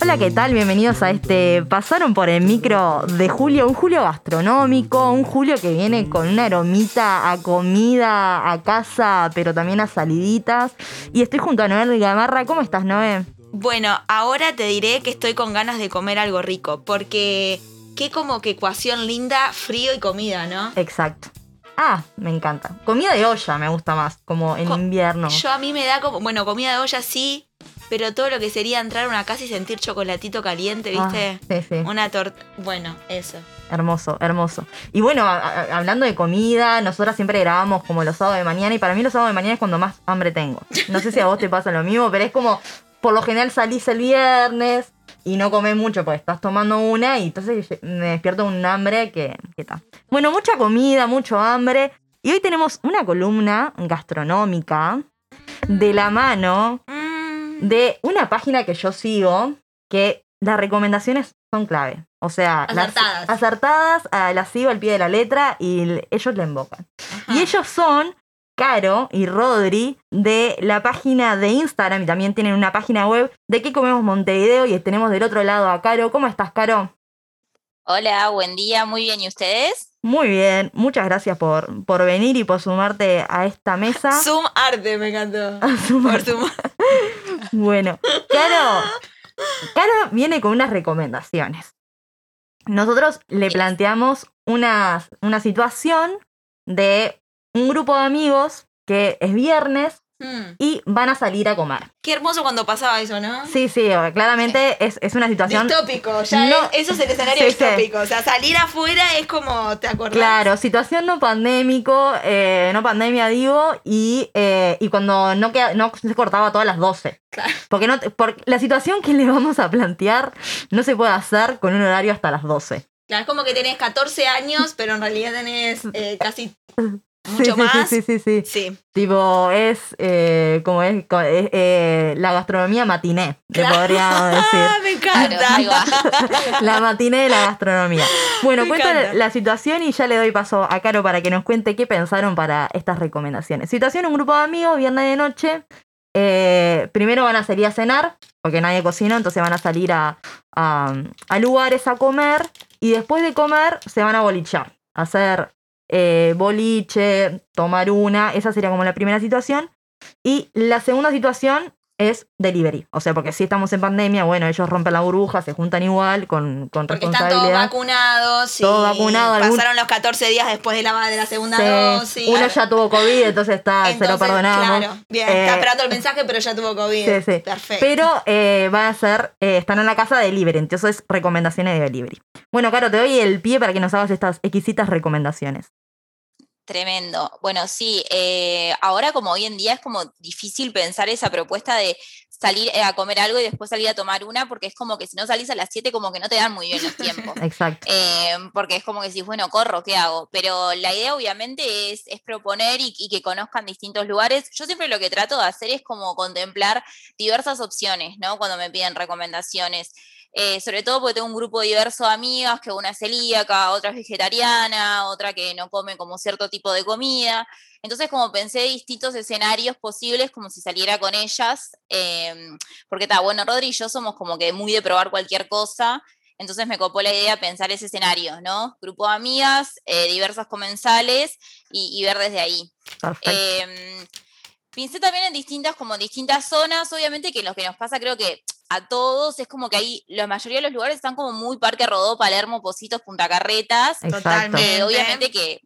Hola, ¿qué tal? Bienvenidos a este Pasaron por el micro de julio, un julio gastronómico, un julio que viene con una aromita a comida, a casa, pero también a saliditas. Y estoy junto a Noel Gamarra. ¿Cómo estás, Noé? Bueno, ahora te diré que estoy con ganas de comer algo rico, porque qué como que ecuación linda, frío y comida, ¿no? Exacto. Ah, me encanta. Comida de olla me gusta más, como en Co- invierno. Yo a mí me da como, bueno, comida de olla sí, pero todo lo que sería entrar a una casa y sentir chocolatito caliente, ¿viste? Ah, sí, sí. Una torta, bueno, eso. Hermoso, hermoso. Y bueno, hablando de comida, nosotras siempre grabamos como los sábados de mañana y para mí los sábados de mañana es cuando más hambre tengo. No sé si a vos te pasa lo mismo, pero es como, por lo general salís el viernes y no comés mucho porque estás tomando una y entonces me despierto un hambre que, que tal. Bueno, mucha comida, mucho hambre. Y hoy tenemos una columna gastronómica de la mano Mm, de una página que yo sigo que las recomendaciones son clave. O sea, las- Acertadas. acertadas, ah, las sigo al pie de la letra y ellos le invocan. Y ellos son Caro y Rodri de la página de Instagram y también tienen una página web de qué comemos Montevideo y tenemos del otro lado a Caro. ¿Cómo estás, Caro? Hola, buen día, muy bien. ¿Y ustedes? Muy bien, muchas gracias por, por venir y por sumarte a esta mesa. Zoom arte me encantó. Sumar- Por Zoom. Bueno, Caro, Caro viene con unas recomendaciones. Nosotros le planteamos una, una situación de un grupo de amigos que es viernes Mm, y van a salir a comer. Qué hermoso cuando pasaba eso, ¿no? Sí, sí, claramente es, es una situación... Distópico, ya No. es- eso es el escenario Sí, sí. distópico. O sea, salir afuera es como, ¿te acordás? Claro, situación no pandémico, eh, no pandemia digo, y, eh, y cuando no, queda, no se cortaba todas las 12. Claro. Porque, no, te- por la situación que le vamos a plantear no se puede hacer con un horario hasta las 12. Claro, es como que tenés 14 años, pero en realidad tenés eh, casi mucho sí, más. Sí, sí, sí, sí. Sí. Tipo, es eh, como es, eh, la gastronomía matiné, le Claro. podríamos decir. Ah, me encanta. La matiné de la gastronomía. Bueno, Me cuento encanta. la situación y ya le doy paso a Caro para que nos cuente qué pensaron para estas recomendaciones. Situación, un grupo de amigos, viernes de noche. eh, primero van a salir a cenar, porque nadie cocina, entonces van a salir a, a- a lugares a comer. Y después de comer se van a bolichar, a hacer eh, boliche, tomar una. Esa sería como la primera situación. Y la segunda situación es delivery. O sea, porque si estamos en pandemia, bueno, ellos rompen la burbuja, se juntan igual con, con Porque están todos responsabilidad. vacunados. y Todos vacunados, algún- Pasaron los 14 días después de la, de la segunda Sí, dosis. Uno ya tuvo COVID, entonces está, se lo Entonces, perdonamos. Claro, bien. Eh, está esperando el mensaje, pero ya tuvo COVID. Sí, sí. Perfecto. Pero eh, van a ser, eh, están en la casa de delivery, entonces recomendaciones de delivery. Bueno, Caro, te doy el pie para que nos hagas estas exquisitas recomendaciones. Tremendo. Bueno, sí, eh, ahora como hoy en día es como difícil pensar esa propuesta de salir eh, a comer algo y después salir a tomar una, porque es como que si no salís a las 7 como que no te dan muy bien los tiempos. Exacto. Eh, porque es como que decís, bueno, corro, ¿qué hago? Pero la idea obviamente es, es proponer y, y que conozcan distintos lugares. Yo siempre lo que trato de hacer es como contemplar diversas opciones, ¿no? Cuando me piden recomendaciones. Eh, sobre todo porque tengo un grupo diverso de amigas, que una es celíaca, otra es vegetariana, otra que no come como cierto tipo de comida. Entonces, como pensé distintos escenarios posibles, como si saliera con ellas, eh, porque está, bueno, Rodri y yo somos como que muy de probar cualquier cosa, entonces me copó la idea pensar ese escenario, ¿no? Grupo de amigas, eh, diversos comensales y, y ver desde ahí. Eh, pensé también en distintas, como distintas zonas, obviamente que lo que nos pasa creo que a todos es como que ahí la mayoría de los lugares están como muy Parque Rodó, Palermo, Positos, Punta Carretas. Totalmente. Eh, obviamente que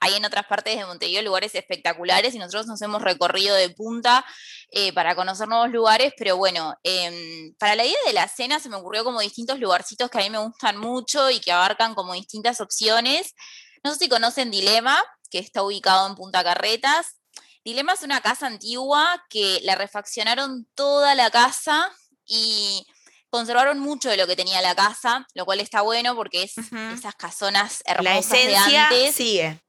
hay en otras partes de Montevideo lugares espectaculares y nosotros nos hemos recorrido de punta eh, para conocer nuevos lugares, pero bueno, em, para la idea de la cena se me ocurrió como distintos lugarcitos que a mí me gustan mucho y que abarcan como distintas opciones. No sé si conocen Dilema, que está ubicado en Punta Carretas. Dilema es una casa antigua que la refaccionaron toda la casa y conservaron mucho de lo que tenía la casa, lo cual está bueno porque es esas casonas La hermosas de esencia antes sigue.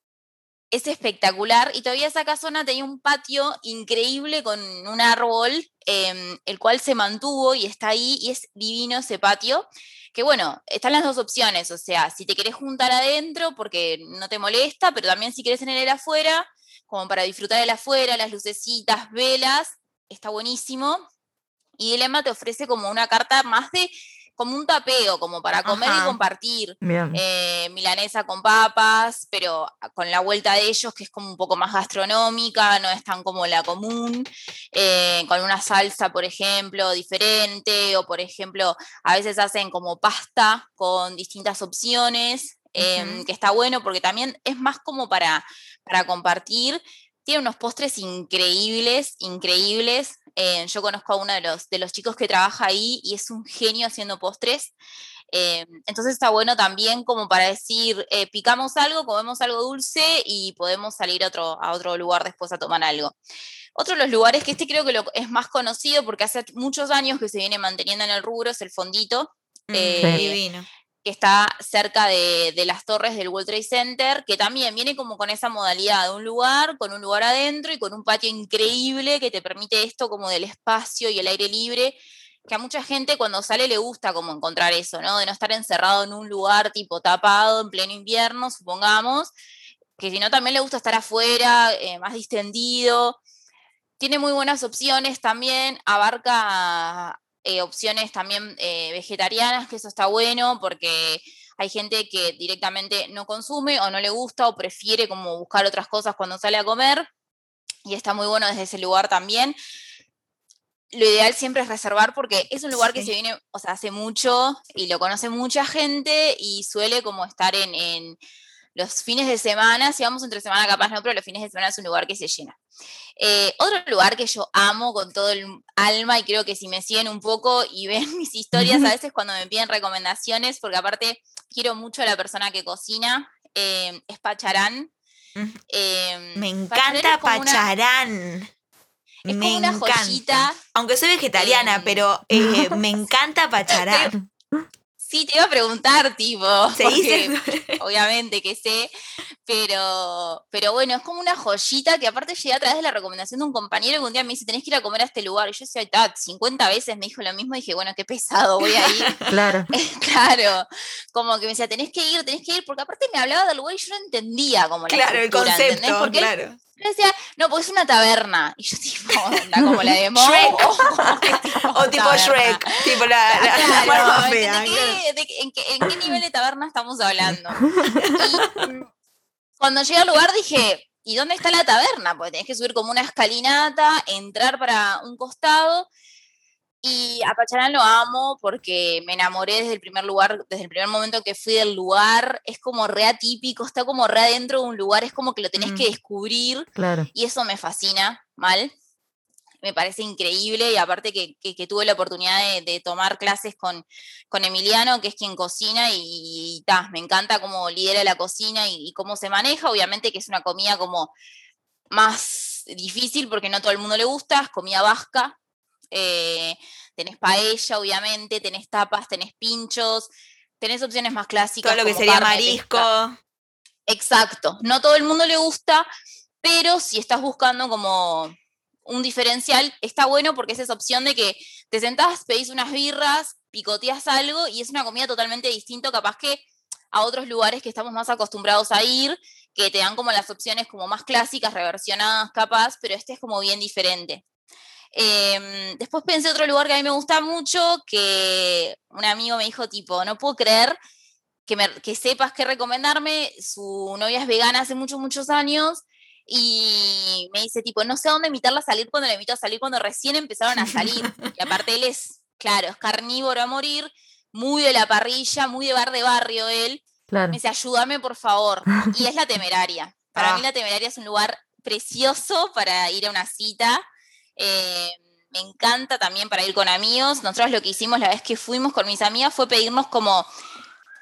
es espectacular y todavía esa casona tenía un patio increíble con un árbol, em, el cual se mantuvo y está ahí y es divino ese patio. Que bueno, están las dos opciones, o sea, si te querés juntar adentro porque no te molesta, pero también si querés tener el afuera, como para disfrutar el afuera, las lucecitas, velas, está buenísimo. Y Dilema te ofrece como una carta más de como un tapeo, como para comer y compartir. Eh, milanesa con papas, pero con la vuelta de ellos, que es como un poco más gastronómica, no es tan como la común, eh, con una salsa, por ejemplo, diferente, o por ejemplo, a veces hacen como pasta con distintas opciones, eh, Ujú. que está bueno porque también es más como para, para compartir. Tiene unos postres increíbles, increíbles. Eh, yo conozco a uno de los, de los chicos que trabaja ahí y es un genio haciendo postres. Eh, entonces está bueno también como para decir, eh, picamos algo, comemos algo dulce y podemos salir a otro, a otro lugar después a tomar algo. Otro de los lugares que este creo que lo, es más conocido porque hace muchos años que se viene manteniendo en el rubro es el Fondito, Mm, Divino. Que está cerca de, las torres del World Trade Center, que también viene como con esa modalidad de un lugar, con un lugar adentro y con un patio increíble que te permite esto como del espacio y el aire libre, que a mucha gente cuando sale le gusta como encontrar eso, ¿no? De no estar encerrado en un lugar tipo tapado en pleno invierno, supongamos, que si no también le gusta estar afuera, eh, más distendido. Tiene muy buenas opciones también, abarca eh, opciones también eh, vegetarianas, que eso está bueno porque hay gente que directamente no consume o no le gusta o prefiere como buscar otras cosas cuando sale a comer y está muy bueno desde ese lugar también. Lo ideal siempre es reservar porque es un lugar que se viene, o sea, hace mucho y lo conoce mucha gente y suele como estar en, en los fines de semana, si vamos entre semana capaz no, pero los fines de semana es un lugar que se llena. Eh, otro lugar que yo amo con todo el alma y creo que si me siguen un poco y ven mis historias a veces cuando me piden recomendaciones, porque aparte quiero mucho a la persona que cocina, eh, es Pacharán. Eh, Me encanta una- Pacharán. es me como una encanta. joyita. Aunque soy vegetariana, Em. pero eh, me encanta Pacharán. Sí, te iba a preguntar, tipo, Se porque dice. obviamente que sé, pero, pero bueno, es como una joyita que aparte llegué a través de la recomendación de un compañero que un día me dice, tenés que ir a comer a este lugar. Y yo decía, "Ta, 50 veces me dijo lo mismo y dije, bueno, qué pesado, voy a ir. Claro. claro, como que me decía, tenés que ir, tenés que ir, porque aparte me hablaba del lugar y yo no entendía como la Claro, el concepto, Porque él claro. me decía, no, pues es una taberna. Y yo tipo, onda, como la de Mo, Shrek. o tipo O tipo taberna. Shrek, tipo la, la, ¿de qué- de en, qué, en qué nivel de taberna estamos hablando? Y, cuando llegué al lugar dije, ¿y dónde está la taberna? Porque tenés que subir como una escalinata, entrar para un costado. Y a Pacharán lo amo porque me enamoré desde el primer lugar, desde el primer momento que fui del lugar. Es como re atípico, está como re adentro de un lugar, es como que lo tenés Mm. que descubrir Claro. y eso me fascina, mal. Me parece increíble y aparte que, que- que tuve la oportunidad de, de tomar clases con, con Emiliano, que es quien cocina y, y ta, me encanta cómo lidera la cocina y, y cómo se maneja. Obviamente que es una comida como más difícil porque no todo el mundo le gusta, es comida vasca. eh, tenés paella, obviamente, tenés tapas, tenés pinchos, tenés opciones más clásicas. Todo lo que sería marisco. pesca. Exacto. No todo el mundo le gusta, pero si estás buscando como un diferencial, está bueno porque es esa opción de que te sentás, pedís unas birras, picoteas algo y es una comida totalmente distinta, capaz que a otros lugares que estamos más acostumbrados a ir, que te dan como las opciones como más clásicas, reversionadas capaz, pero este es como bien diferente. Em, después pensé otro lugar que a mí me gusta mucho, que un amigo me dijo tipo, no puedo creer que, me- que sepas qué recomendarme. Su novia es vegana hace muchos, muchos años y me dice tipo, no sé a dónde invitarla a salir cuando la invito a salir cuando recién empezaron a salir. Y aparte él es, claro, es carnívoro a morir, muy de la parrilla, muy de bar de barrio él. Claro. Me dice, ayúdame por favor. Y es la temeraria. Para mí Ah. la temeraria es un lugar precioso para ir a una cita. Eh, me encanta también para ir con amigos. Nosotros lo que hicimos la vez que fuimos con mis amigas fue pedirnos como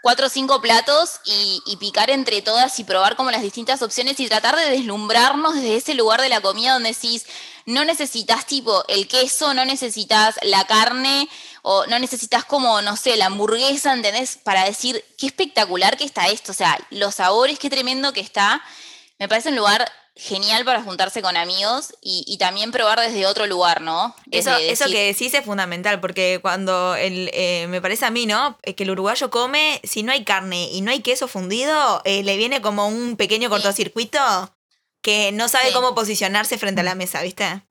cuatro o cinco platos y, y picar entre todas y probar como las distintas opciones y tratar de deslumbrarnos desde ese lugar de la comida donde decís, no necesitas tipo el queso, no necesitas la carne o no necesitas como, no sé, la hamburguesa, ¿entendés? Para decir, qué espectacular que está esto, o sea, los sabores, qué tremendo que está. Me parece un lugar genial para juntarse con amigos y, y también probar desde otro lugar, ¿no? Eso, Desde eso decir, que decís es fundamental, porque cuando el, eh, me parece a mí, ¿no? Es que el uruguayo come, si no hay carne y no hay queso fundido, eh, le viene como un pequeño cortocircuito que no sabe Sí. cómo posicionarse frente a la mesa, ¿viste?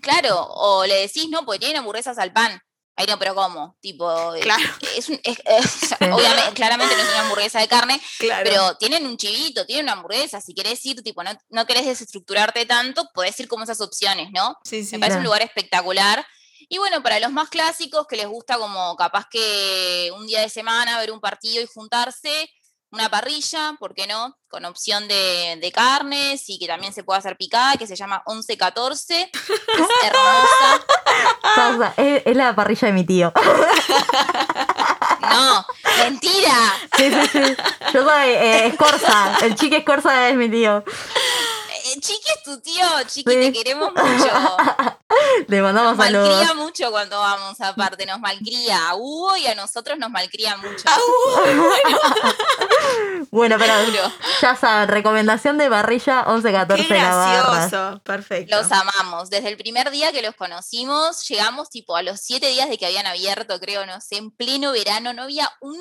Claro, o le decís, no, pues tienen hamburguesas al pan. Ay, no, pero ¿cómo? Tipo, eh, Claro. es un- es- es- obviamente, claramente no es una hamburguesa de carne, Claro. pero tienen un chivito, tienen una hamburguesa. Si querés ir, tipo, no, no querés desestructurarte tanto, podés ir como esas opciones, ¿no? sí, sí. Me parece un lugar espectacular. Y bueno, para los más clásicos que les gusta como capaz que un día de semana ver un partido y juntarse, una parrilla, ¿por qué no? Con opción de, de carnes y que también se puede hacer picada, que se llama 1114. Es hermosa. Pausa, es, es la parrilla de mi tío. No, mentira. Sí, sí, sí. Yo soy eh, Escorza. El chique Escorza es mi tío. Eh, Chiqui es tu tío, Chiqui, Sí. te queremos mucho. Le mandamos Nos saludos. malcría mucho cuando vamos aparte, nos malcría a Hugo y a nosotros nos malcría mucho. Bueno, pero Juro. ya saben, recomendación de parrilla Qué 1114 Navarra. gracioso. Perfecto. Los amamos. Desde el primer día que los conocimos, llegamos tipo a los siete días de que habían abierto, creo, no sé, en pleno verano, no había un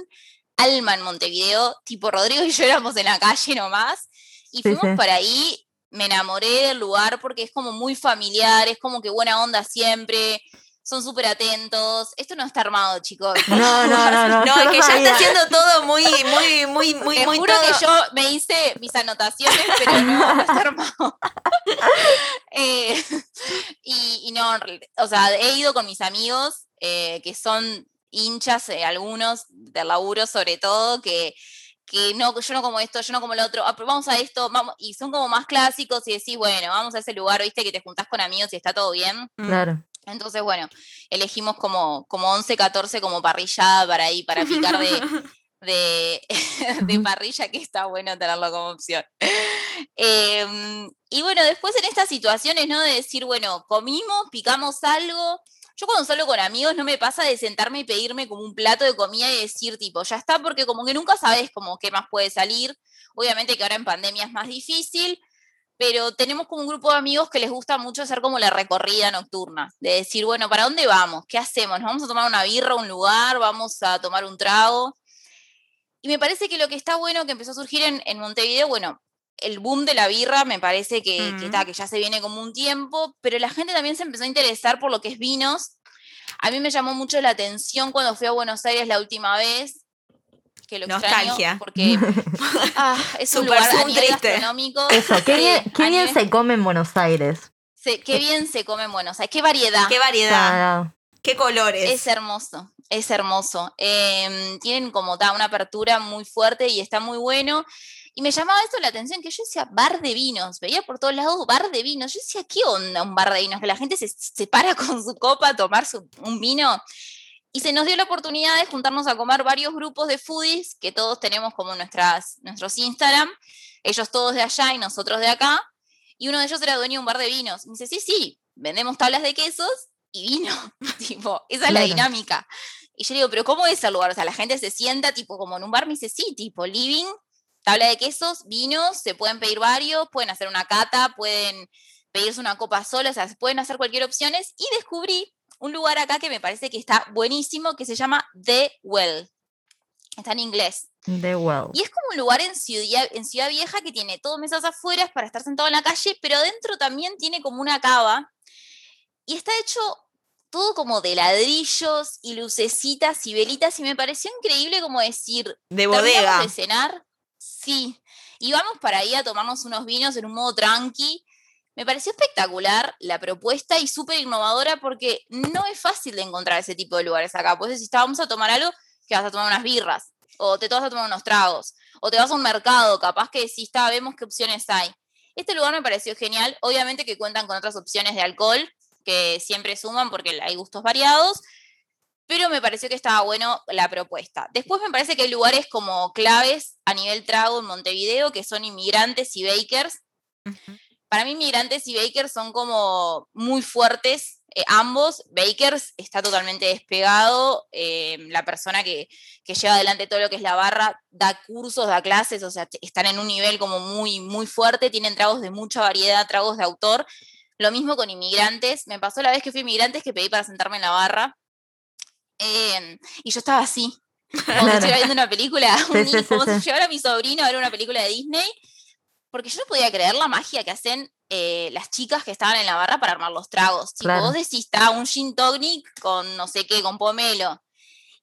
alma en Montevideo, tipo Rodrigo y yo éramos en la calle nomás, y Sí, fuimos sí. para ahí, me enamoré del lugar porque es como muy familiar, es como que buena onda siempre, son súper atentos. Esto no está armado, chicos. No, no, no, no. No, yo es que ya sabía. está haciendo todo muy, muy, muy, muy, Te muy juro todo. que yo me hice mis anotaciones, pero no, no está armado. Eh, y, y no, o sea, he ido con mis amigos eh, que son hinchas, eh, algunos del laburo sobre todo, que, que no, yo no como esto, yo no como lo otro, ah, pero vamos a esto, vamos, y son como más clásicos y decís, bueno, vamos a ese lugar, viste, que te juntás con amigos y está todo bien. Mm. Claro. Entonces, bueno, elegimos como, como 11, 14 como parrillada para ahí, para picar de, de, de parrilla, que está bueno tenerlo como opción. Em, y bueno, después en estas situaciones, ¿no? De decir, bueno, comimos, picamos algo. Yo cuando salgo con amigos no me pasa de sentarme y pedirme como un plato de comida y decir, tipo, ya está, porque como que nunca sabes como qué más puede salir. Obviamente que ahora en pandemia es más difícil, pero tenemos como un grupo de amigos que les gusta mucho hacer como la recorrida nocturna, de decir, bueno, ¿para dónde vamos? ¿Qué hacemos? ¿Nos vamos a tomar una birra a un lugar? ¿Vamos a tomar un trago? Y me parece que lo que está bueno que empezó a surgir en, en Montevideo, bueno, el boom de la birra me parece que, que Mm. está, que ya se viene como un tiempo, pero la gente también se empezó a interesar por lo que es vinos. A mí me llamó mucho la atención cuando fui a Buenos Aires la última vez, que lo Nostalgia. extraño, porque ah, es un Super lugar a nivel triste. gastronómico. Eso, qué bien, qué a bien nivel- se come en Buenos Aires. se- qué bien se come en Buenos Aires, qué variedad. Qué variedad, Claro. qué colores. Es hermoso, es hermoso. Em, tienen como ta, una apertura muy fuerte y está muy bueno. Y me llamaba esto la atención, que yo decía bar de vinos, veía por todos lados bar de vinos. Yo decía, ¿qué onda un bar de vinos? Que la gente se, se para con su copa a tomar su- un vino. Y se nos dio la oportunidad de juntarnos a comer varios grupos de foodies, que todos tenemos como nuestras, nuestros Instagram, ellos todos de allá y nosotros de acá. Y uno de ellos era dueño de un bar de vinos. Y me dice, sí, sí, vendemos tablas de quesos y vino. tipo, esa es la dinámica. Y yo le digo, pero ¿cómo es el lugar? O sea, la gente se sienta tipo como en un bar, me dice, sí, tipo living, tabla de quesos, vinos, se pueden pedir varios, pueden hacer una cata, pueden pedirse una copa sola, o sea, se pueden hacer cualquier opción. Y descubrí un lugar acá que me parece que está buenísimo, que se llama The Well. Está en inglés. The Well. Y es como un lugar en Ciudad, en Ciudad Vieja que tiene todo mesas afuera para estar sentado en la calle, pero adentro también tiene como una cava. Y está hecho todo como de ladrillos y lucecitas y velitas. Y me pareció increíble como decir, de ¿terminamos bodega. de cenar? Sí. Y vamos para ahí a tomarnos unos vinos en un modo tranqui. Me pareció espectacular la propuesta y súper innovadora porque no es fácil de encontrar ese tipo de lugares acá. Pues si estábamos a tomar algo, que vas a tomar unas birras, o te vas a tomar unos tragos, o te vas a un mercado, capaz que si está, vemos qué opciones hay. Este lugar me pareció genial. Obviamente que cuentan con otras opciones de alcohol que siempre suman porque hay gustos variados, pero me pareció que estaba bueno la propuesta. Después me parece que hay lugares como claves a nivel trago en Montevideo, que son inmigrantes y bakers. Para mí, inmigrantes y bakers son como muy fuertes, eh, ambos. Bakers está totalmente despegado. eh, la persona que, que lleva adelante todo lo que es la barra da cursos, da clases, o sea, están en un nivel como muy, muy fuerte. Tienen tragos de mucha variedad, tragos de autor. Lo mismo con inmigrantes. Me pasó la vez que fui inmigrantes que pedí para sentarme en la barra. Em, y yo estaba así, como si Claro. estuviera viendo una película, un Sí, sí, como sí. si llevara a mi sobrino a ver una película de Disney. porque yo no podía creer la magia que hacen eh, las chicas que estaban en la barra para armar los tragos. Claro. vos decís, está un gin tonic con no sé qué, con pomelo.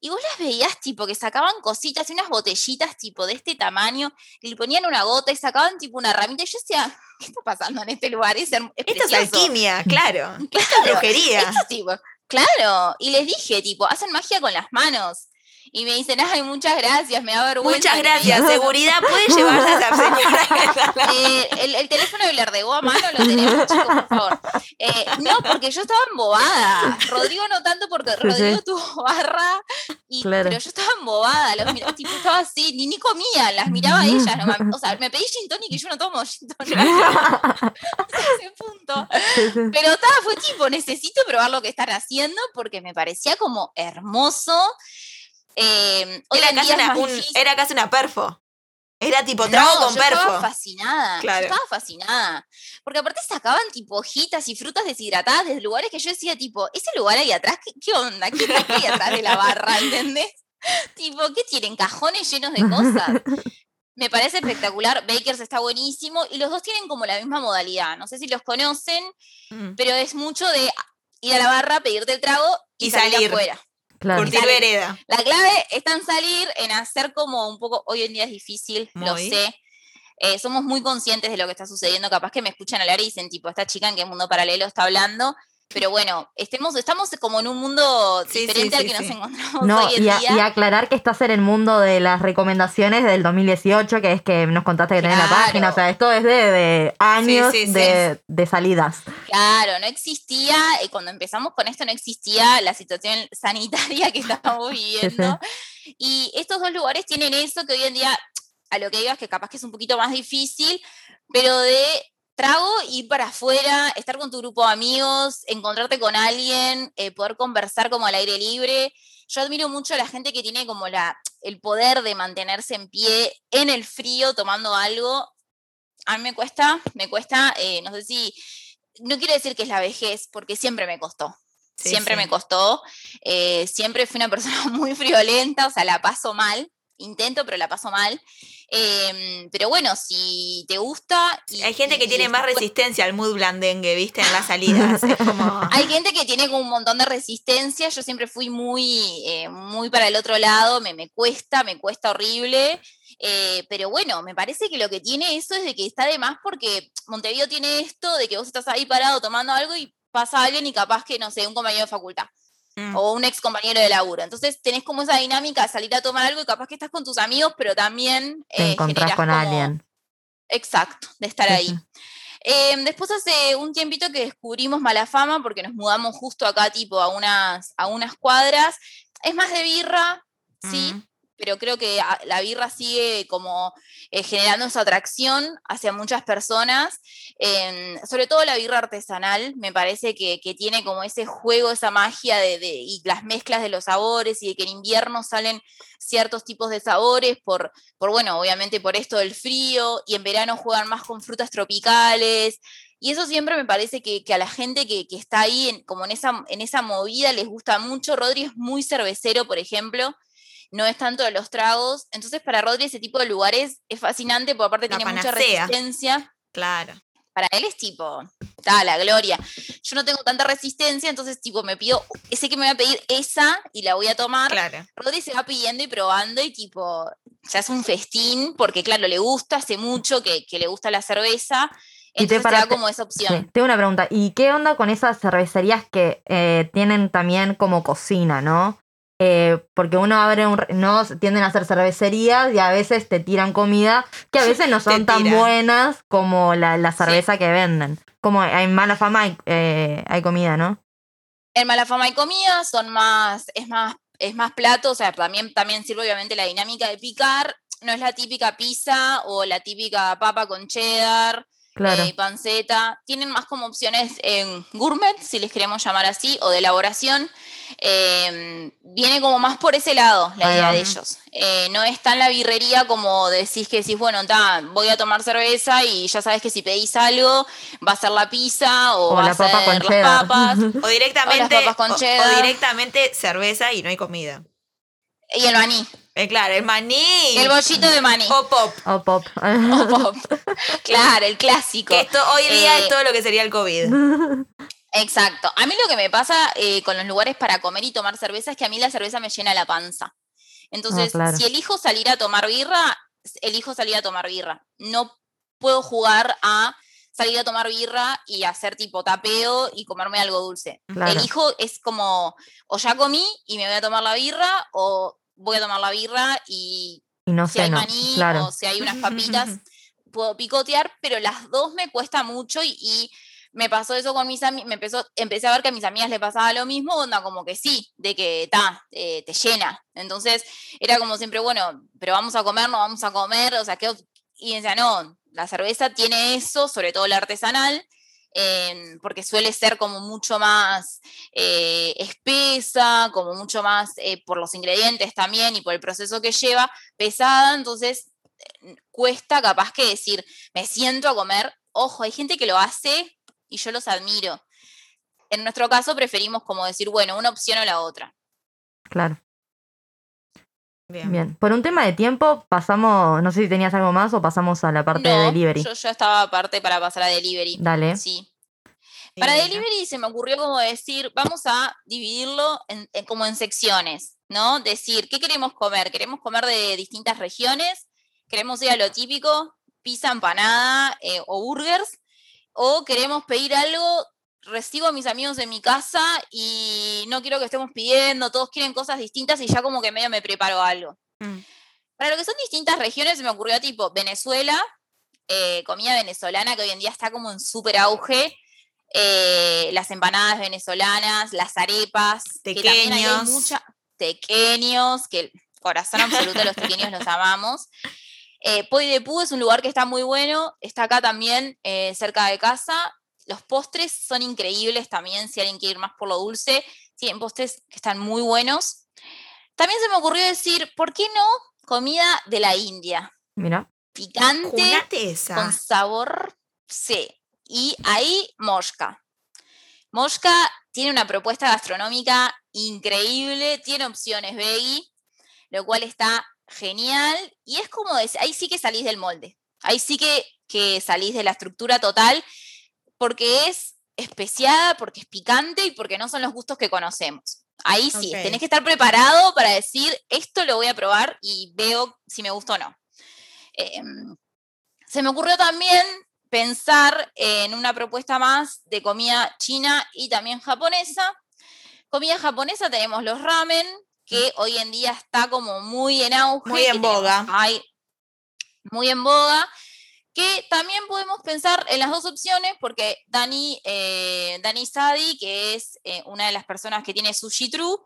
Y vos las veías, tipo, que sacaban cositas y unas botellitas, tipo, de este tamaño, y le ponían una gota y sacaban, tipo, una ramita. Y yo decía, ¿qué está pasando en este lugar? Es, es Esto es precioso". alquimia, claro. Esto es Claro, brujería. esto es tipo, claro. Y les dije, tipo, hacen magia con las manos. Y me dicen, ay, muchas gracias, me da vergüenza. Muchas gracias. digan". Seguridad puede llevarse a esa señora. Eh, el, el teléfono de Lardegó a mano lo tenemos, chicos, por favor. Eh, no, porque yo estaba embobada. Rodrigo no tanto porque Rodrigo tuvo barra, y, Claro. pero yo estaba embobada. Los miraba, tipo, estaba así, ni, ni comía, las miraba a ellas. no mames. o sea, me pedí gin tonic y yo no tomo gin tonic. ese punto. Pero estaba, fue tipo, necesito probar lo que están haciendo porque me parecía como hermoso. Eh, hoy Era casi una, un- era casi una perfo. Era tipo trago No, con yo estaba perfo. fascinada. Claro. Yo estaba fascinada. Porque aparte sacaban tipo hojitas y frutas deshidratadas de lugares que yo decía, tipo, ese lugar ahí atrás, ¿qué, qué onda? ¿Qué está ahí atrás de la barra? ¿Entendés? tipo, ¿qué tienen? Cajones llenos de cosas. Me parece espectacular. Bakers está buenísimo. Y los dos tienen como la misma modalidad. No sé si los conocen, Mm. pero es mucho de ir a la barra, pedirte el trago y, Y salir, salir. afuera. Claro. Curtir vereda. La clave está en salir, en hacer como un poco, hoy en día es difícil, lo sé. Eh, somos muy conscientes de lo que está sucediendo, capaz que me escuchan hablar y dicen, tipo, esta chica en qué mundo paralelo está hablando, pero bueno, estemos, estamos como en un mundo Sí, sí, diferente al que nos encontramos No, hoy en y, a- día. y aclarar que estás en el mundo de las recomendaciones del 2018, que es que nos contaste que tenés la Claro. página. O sea, esto es de, de años. De, de salidas. Claro, no existía, y cuando empezamos con esto no existía la situación sanitaria que estábamos viviendo. Y estos dos lugares tienen eso que hoy en día, a lo que digas, que capaz que es un poquito más difícil, pero de trago, ir para afuera, estar con tu grupo de amigos, encontrarte con alguien, eh, poder conversar como al aire libre. Yo admiro mucho a la gente que tiene como la, el poder de mantenerse en pie en el frío tomando algo. A mí me cuesta, me cuesta, eh, no sé si, no quiero decir que es la vejez, porque siempre me costó. Sí, siempre sí. me costó. eh, siempre fui una persona muy friolenta, o sea, la paso mal. Intento, pero la paso mal. Em, pero bueno, si te gusta. y- Hay gente que y tiene más resistencia al mood blandengue, ¿viste? En las salidas. Es como. Hay gente que tiene como un montón de resistencia. Yo siempre fui muy, eh, muy para el otro lado. Me, me cuesta, me cuesta horrible. eh, pero bueno, me parece que lo que tiene eso es de que está de más porque Montevideo tiene esto de que vos estás ahí parado tomando algo y pasa alguien y capaz que, no sé, un compañero de facultad. Mm. o un ex compañero de laburo. Entonces tenés como esa dinámica de salir a tomar algo y capaz que estás con tus amigos, pero también Te eh, encontrás con como- alguien. Exacto, de estar Sí, ahí. sí. Eh, después hace un tiempito que descubrimos Malafama porque nos mudamos justo acá, tipo, a unas, a unas cuadras. Es más de birra, sí, Mm. Pero creo que la birra sigue como eh, generando esa atracción hacia muchas personas, em, sobre todo la birra artesanal, me parece que, que tiene como ese juego, esa magia de, y las mezclas de los sabores y de que en invierno salen ciertos tipos de sabores por, por, bueno, obviamente por esto del frío, y en verano juegan más con frutas tropicales. Y eso siempre me parece que, que a la gente que, que está ahí, en, como en esa, en esa movida, les gusta mucho. Rodri es muy cervecero, por ejemplo, no es tanto de los tragos. Entonces, para Rodri ese tipo de lugares es fascinante, porque aparte La tiene mucha resistencia. Claro. Para él es tipo, está la gloria. Yo no tengo tanta resistencia, entonces tipo me pido, sé que me voy a pedir esa y la voy a tomar. Claro. Rodri se va pidiendo y probando y tipo, se hace un festín, porque claro, le gusta, hace mucho que, que le gusta la cerveza. Y te Entonces te da como esa Sí, opción. tengo una pregunta. ¿Y qué onda con esas cervecerías que eh, tienen también como cocina, no? Eh, porque uno abre un... No, tienden a hacer cervecerías y a veces te tiran comida que a veces no son tan buenas como la, la Sí. cerveza que venden. Como en mala fama hay, eh, hay comida, ¿no? En Malafama hay comida, son más, es más, es más plato, o sea, también, también sirve obviamente la dinámica de picar. No es la típica pizza o la típica papa con cheddar Claro. eh, y panceta. Tienen más como opciones en gourmet, si les queremos llamar así, o de elaboración. Eh, viene como más por ese lado la idea de ellos. Eh, no es tan la birrería como decís que decís, bueno, ta, voy a tomar cerveza y ya sabes que si pedís algo va a ser la pizza o, O va la a ser papa con las cheddar. papas. O directamente, papas con o- o, directamente cerveza y no hay comida. Y el maní. Eh, claro, el maní. El bollito de maní. o pop. O pop. O pop. Claro, el clásico. Que esto hoy en día Eh, es todo lo que sería el COVID. Exacto. A mí lo que me pasa eh, con los lugares para comer y tomar cerveza es que a mí la cerveza me llena la panza. Entonces, Ah, claro. si elijo salir a tomar birra, elijo salir a tomar birra. No puedo jugar a salir a tomar birra y hacer tipo tapeo y comerme algo dulce. Claro. Elijo, es como, o ya comí y me voy a tomar la birra, o voy a tomar la birra y Y no si hay sé, no. maní Claro. o si hay unas papitas, puedo picotear, pero las dos me cuesta mucho y, y me pasó eso con mis amigas, me empezó, empecé a ver que a mis amigas le pasaba lo mismo, onda como que sí, de que ta, eh, te llena. Entonces era como siempre, bueno, pero vamos a comer, no vamos a comer, o sea, ¿qué op- y decía, no, la cerveza tiene eso, sobre todo la artesanal, porque suele ser como mucho más eh, espesa, como mucho más eh, por los ingredientes también y por el proceso que lleva, pesada, entonces eh, cuesta capaz que decir, me siento a comer, ojo, hay gente que lo hace y yo los admiro. En nuestro caso preferimos como decir, bueno, una opción o la otra. Claro. Bien. Bien. Por un tema de tiempo, pasamos. No sé si tenías algo más o pasamos a la parte de delivery. Yo ya estaba aparte para pasar a delivery. Dale. Sí. Para Bien. delivery se me ocurrió como decir, vamos a dividirlo en, en- como en secciones, ¿no? Decir, ¿qué queremos comer? ¿Queremos comer de distintas regiones? ¿Queremos ir a lo típico? Pizza, empanada eh, o burgers. ¿O queremos pedir algo? Recibo a mis amigos en mi casa y no quiero que estemos pidiendo, todos quieren cosas distintas y ya como que medio me preparo algo. Mm. Para lo que son distintas regiones se me ocurrió tipo Venezuela, eh, comida venezolana que hoy en día está como en súper auge, eh, las empanadas venezolanas, las arepas, que también ahí hay Tequeños. mucha, tequeños, que el corazón absoluto de los tequeños los amamos. Eh, Poi de Pú es un lugar que está muy bueno, está acá también eh, cerca de casa. Los postres son increíbles también, si alguien quiere ir más por lo dulce, tienen postres que están muy buenos. También se me ocurrió decir, ¿por qué no comida de la India? Mira. Picante, con sabor C. Y ahí Moshka. Moshka tiene una propuesta gastronómica increíble, tiene opciones veggie, lo cual está genial. Y es como decir, ahí sí que salís del molde. Ahí sí que, que salís de la estructura total, porque es especiada, porque es picante y porque no son los gustos que conocemos. Ahí sí, tenés que estar preparado para decir, esto lo voy a probar y veo si me gusta o no. Em, se me ocurrió también pensar en una propuesta más de comida china y también japonesa. Comida japonesa tenemos los ramen, que hoy en día está como muy en auge. Muy en boga. hay- muy en boga. Que también podemos pensar en las dos opciones, porque Dani, eh, Dani Sadi, que es eh, una de las personas que tiene Sushi True,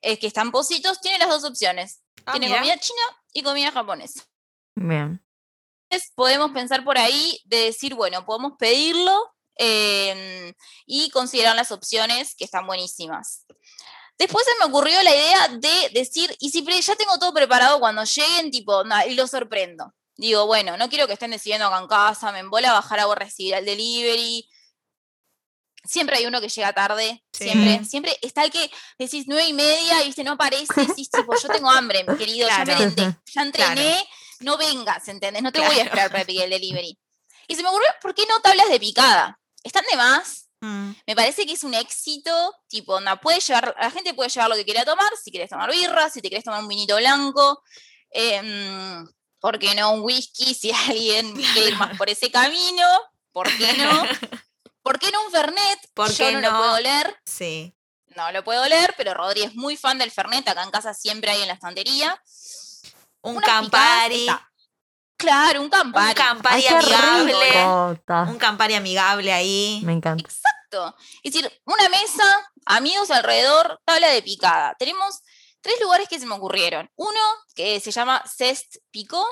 eh, que está en Positos, tiene las dos opciones. Ah, tiene mira. comida china y comida japonesa. Bien. Entonces, podemos pensar por ahí de decir, bueno, podemos pedirlo em, y considerar las opciones que están buenísimas. Después se me ocurrió la idea de decir, y si ya tengo todo preparado cuando lleguen, tipo, y lo sorprendo. Digo, bueno, no quiero que estén decidiendo acá en casa, me embola bajar a recibir al delivery. Siempre hay uno que llega tarde, Sí. siempre, siempre está el que decís nueve y media y viste, no aparece, decís, tipo, yo tengo hambre, mi querido, ya Claro. merendé, ya entrené, no vengas, ¿entendés? No te voy a esperar para pedir el delivery. Y se me ocurrió, ¿por qué no tablas de picada? Están de más, Mm. me parece que es un éxito, tipo, no, puede llevar, la gente puede llevar lo que quiera tomar, si quieres tomar birra, si te quieres tomar un vinito blanco, em, ¿por qué no un whisky? Si alguien quiere ir más por ese camino, ¿por qué no? ¿Por qué no un Fernet? ¿Por Yo qué no, lo puedo oler, Sí. no lo puedo oler, pero Rodri es muy fan del Fernet, acá en casa siempre hay en la estantería. Un Unas Campari. Claro, un Campari. Un Campari Ay, amigable. Un Campari amigable ahí. Me encanta. Exacto. Es decir, una mesa, amigos alrededor, tabla de picada. Tenemos tres lugares que se me ocurrieron. Uno que se llama Cest Pico,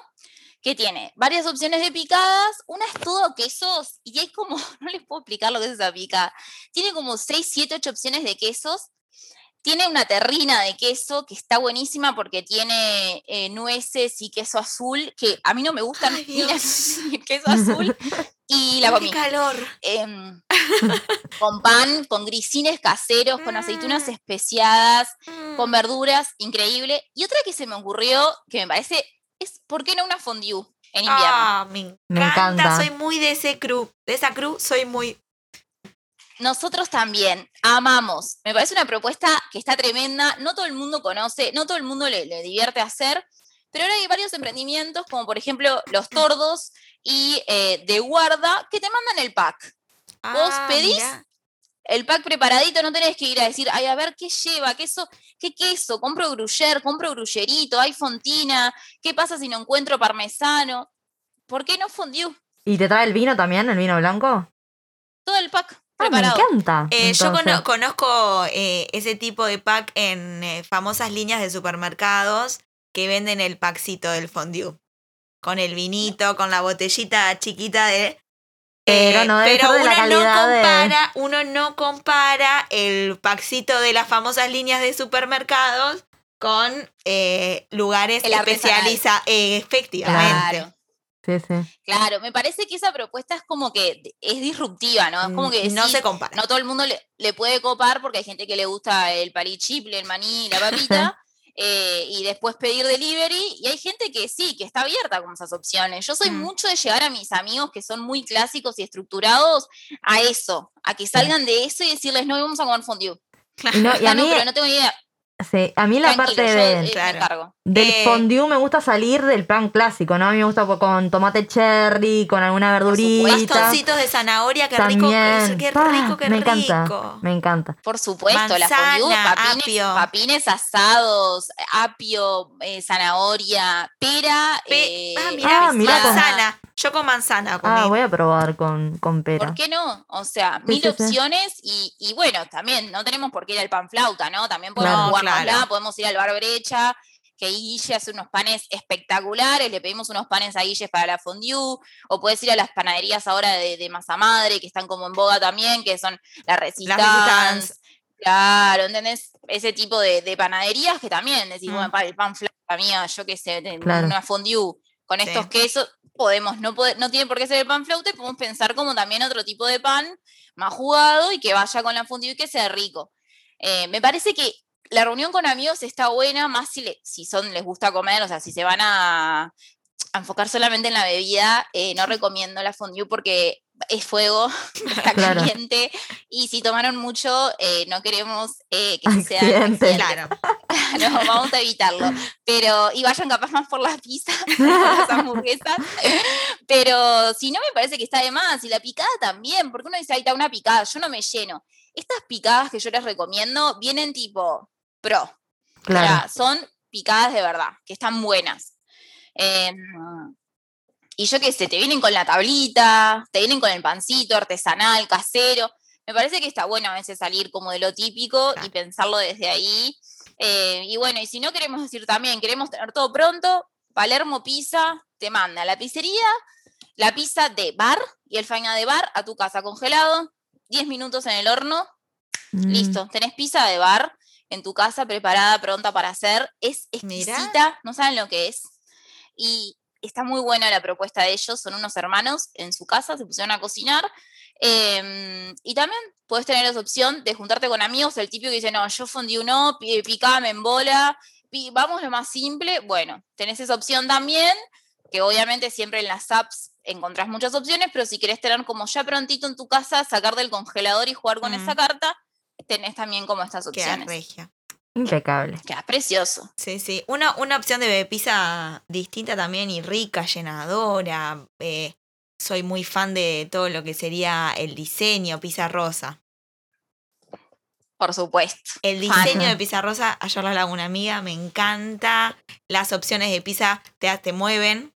que tiene varias opciones de picadas. Una es todo quesos y hay como, no les puedo explicar lo que es esa picada. Tiene como 6, 7, 8 opciones de quesos. Tiene una terrina de queso que está buenísima porque tiene eh, nueces y queso azul, que a mí no me gustan ni el queso azul. Y la comí. ¡Qué calor! Em, con pan, con grisines caseros, con aceitunas Mm. especiadas, con Mm. verduras, increíble. Y otra que se me ocurrió, que me parece, es ¿por qué no una fondue en invierno? Ah, me encanta. Me encanta. Soy muy de ese crew. De esa crew soy muy. Nosotros también amamos. Me parece una propuesta que está tremenda. No todo el mundo conoce, no todo el mundo le, le divierte hacer, pero ahora hay varios emprendimientos, como por ejemplo Los Tordos y eh, De Guarda, que te mandan el pack. Vos Ah, pedís mirá. El pack preparadito, no tenés que ir a decir, ay, a ver qué lleva, queso, qué queso, compro gruyere, compro gruyerito, hay fontina, ¿qué pasa si no encuentro parmesano? ¿Por qué no fondue? ¿Y te trae el vino también, el vino blanco? Todo el pack Ah, me encanta. Eh, yo cono- conozco eh, ese tipo de pack en eh, famosas líneas de supermercados que venden el packcito del fondue. Con el vinito, con la botellita chiquita de. Pero no pero ser de la uno no de- compara, uno no compara el packcito de las famosas líneas de supermercados con eh, lugares El artesanal. especializados. efectivamente. Claro, Sí, sí. claro. Me parece que esa propuesta es como que es disruptiva, ¿no? Es como que no se compara. no todo el mundo le, le puede copar porque hay gente que le gusta el palichiple, el maní, la papita, eh, y después pedir delivery, y hay gente que sí, que está abierta con esas opciones. Yo soy Mm. mucho de llevar a mis amigos que son muy clásicos y estructurados a eso, a que salgan de eso y decirles, no, vamos a comer fondue. Y, no, y a no, mí, pero no tengo ni idea. Sí, a mí la Tranquilo, parte de, eh, Claro. del Eh, fondue me gusta salir del plan clásico, ¿no? A mí me gusta con tomate cherry, con alguna verdurita. Bastoncitos de zanahoria, qué rico, qué Ah, rico, qué me rico. encanta, me encanta. Por supuesto, la Manzana, fondue, papines, apio. papines asados, apio, eh, zanahoria, pera. Pe- eh, ah, mirá, Ah, mirá con- manzana. Yo con manzana comí. Ah, voy a probar con, con pera. ¿Por qué no? O sea, Sí, mil sí, sí. opciones y, y bueno, también no tenemos por qué ir al pan flauta, ¿no? También podemos Claro. jugar Claro. podemos ir al bar brecha, que Guille hace unos panes espectaculares, le pedimos unos panes a Guille para la fondue, o puedes ir a las panaderías ahora de, de masa madre, que están como en boga también, que son la Resistance. Claro, ¿entendés? Ese tipo de, de panaderías que también decís, Mm. bueno, el pan flauta mía, yo qué sé, Claro. una fondue con Sí. estos quesos, podemos, no, no tiene por qué ser el pan flauta, y podemos pensar como también otro tipo de pan más jugado y que vaya con la fondue y que sea rico. Eh, me parece que la reunión con amigos está buena, más si, le- si son, les gusta comer, o sea, si se van a, a enfocar solamente en la bebida, eh, no recomiendo la fondue porque es fuego, está Claro. caliente, y si tomaron mucho, eh, no queremos eh, que Accidentes. accidentes. Claro. no, vamos a evitarlo. Pero, y vayan capaz más por las pizzas, por las hamburguesas. Pero si no, me parece que está de más. Y la picada también, porque uno dice, ahí está una picada, yo no me lleno. Estas picadas que yo les recomiendo vienen tipo pro. O Claro. sea, son picadas de verdad, que están buenas. Em, y yo qué sé, te vienen con la tablita, te vienen con el pancito artesanal, casero. Me parece que está bueno a veces salir como de lo típico y pensarlo desde ahí. Eh, y bueno, y si no queremos decir también, queremos tener todo pronto, Palermo Pizza te manda la pizzería, la pizza de bar y el faina de bar a tu casa congelado, 10 minutos en el horno, Mm. Listo, tenés pizza de bar en tu casa preparada, pronta para hacer. Es Mirá. exquisita, no saben lo que es. Y está muy buena la propuesta de ellos, son unos hermanos en su casa, se pusieron a cocinar. Em, y también puedes tener esa opción de juntarte con amigos, el típico que dice, no, yo fondue no, pi- picame en bola, vamos lo más simple. Bueno, tenés esa opción también, que obviamente siempre en las apps encontrás muchas opciones, pero si querés tener como ya prontito en tu casa, sacar del congelador y jugar con Mm. esa carta, tenés también como estas Queda opciones. regia. Impecable. Queda precioso. Sí, sí. Una, una opción de pizza distinta también y rica, llenadora. eh, soy muy fan de todo lo que sería el diseño, pizza rosa. Por supuesto. El Fan. diseño de pizza rosa, ayer lo hablaba una amiga, me encanta. Las opciones de pizza te, te mueven,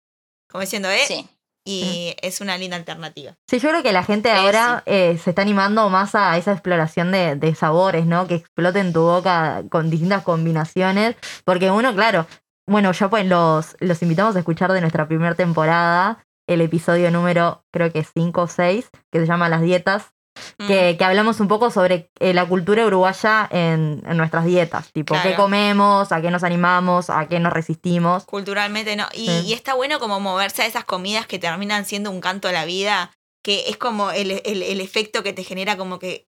como diciendo, ¿eh? Sí. Y es una linda alternativa. Sí, yo creo que la gente Sí, ahora eh, se está animando más a esa exploración de, de sabores, ¿no? Que exploten tu boca con distintas combinaciones. Porque uno, claro, bueno, ya pues los, los invitamos a escuchar de nuestra primera temporada el episodio número, creo que 5 o 6, que se llama Las dietas, Mm. que, que hablamos un poco sobre eh, la cultura uruguaya en, en nuestras dietas, tipo, qué comemos, a qué nos animamos, a qué nos resistimos. Culturalmente no. Y, Sí. y está bueno como moverse a esas comidas que terminan siendo un canto a la vida. que es como el, el- el efecto que te genera como que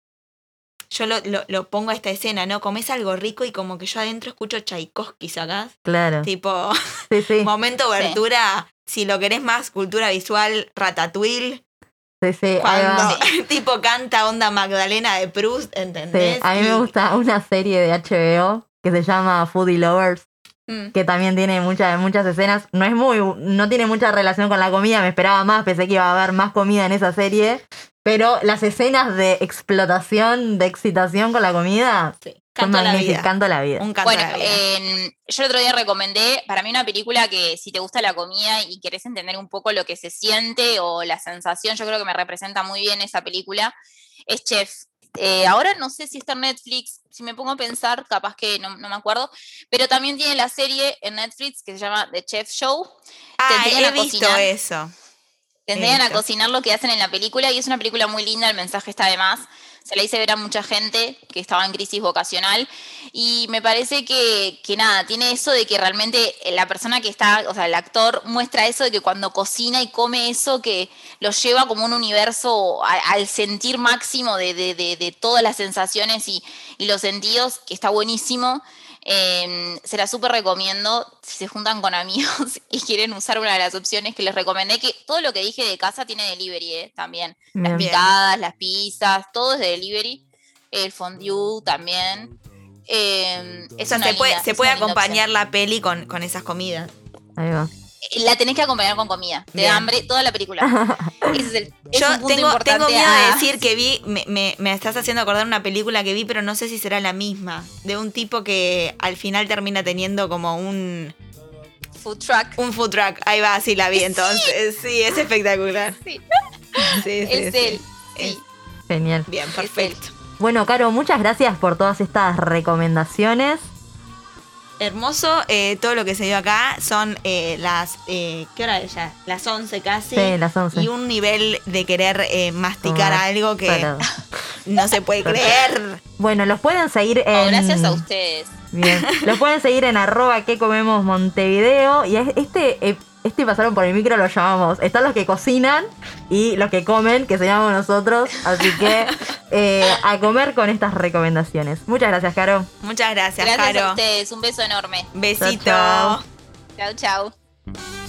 yo lo, lo, lo pongo a esta escena, ¿no? Comes algo rico y como que yo adentro escucho Tchaikovsky, ¿sacás? Claro. Tipo, Sí, sí. momento obertura, si lo querés más cultura visual, Ratatouille, Sí, cuando tipo canta onda Magdalena de Proust, ¿entendés? Sí, a mí me gusta una serie de HBO que se llama Foodie Lovers, Mm. que también tiene muchas muchas escenas. No es muy, no tiene mucha relación con la comida, me esperaba más, pensé que iba a haber más comida en esa serie. Pero las escenas de explotación, de excitación con la comida, Sí, Canto a la vida. Canto a la vida. Un canto a Bueno, la vida. en- yo el otro día recomendé para mí una película que si te gusta la comida y querés entender un poco lo que se siente o la sensación, yo creo que me representa muy bien esa película, es Chef. Eh, ahora no sé si está en Netflix, si me pongo a pensar, capaz que no, no me acuerdo, pero también tiene la serie en Netflix que se llama The Chef Show. ah, he a visto cocinar. eso. Te enseñan a cocinar lo que hacen en la película y es una película muy linda, el mensaje está de más. Se la hice ver a mucha gente que estaba en crisis vocacional y me parece que, que nada, tiene eso de que realmente la persona que está, o sea, el actor muestra eso de que cuando cocina y come eso que lo lleva como un universo al sentir máximo de, de- de- todas las sensaciones y los sentidos, que está buenísimo. Eh, se la súper recomiendo si se juntan con amigos y quieren usar una de las opciones que les recomendé, que todo lo que dije de casa tiene delivery eh, también. Bien. Las picadas, las pizzas, todo es de delivery. El fondue también. Eh, O es sea, una se puede, linda- se puede acompañar la peli con, con esas comidas. Ahí va. La tenés que acompañar con comida. Te da hambre toda la película. Ese es el, es Yo un punto tengo, importante tengo miedo de a- decir que vi, me, me- me estás haciendo acordar una película que vi, pero no sé si será la misma. De un tipo que al final termina teniendo como un, Food truck. un food truck. Ahí va, sí la vi entonces. Sí, es espectacular. Sí. Sí, sí, Es sí. él. Es- Sí. Genial. Bien, perfecto. Bueno, Caro, muchas gracias por todas estas recomendaciones. Hermoso, eh, todo lo que se dio acá son eh, las, eh, ¿qué hora es ya? Las 11 casi. Sí, las 11. Y un nivel de querer eh, masticar Tomar algo que no se puede creer. Bueno, los pueden seguir en... No, gracias a ustedes. Bien. Los pueden seguir en arroba que comemos Montevideo. Y es- este, eh, este pasaron por el micro lo llamamos. Están los que cocinan y los que comen, que se llamamos nosotros. Así que eh, a comer con estas recomendaciones. Muchas gracias, Caro. Muchas gracias, Gracias a Caro. ustedes. Un beso enorme. Besito. Chao, chao. Chau, chau.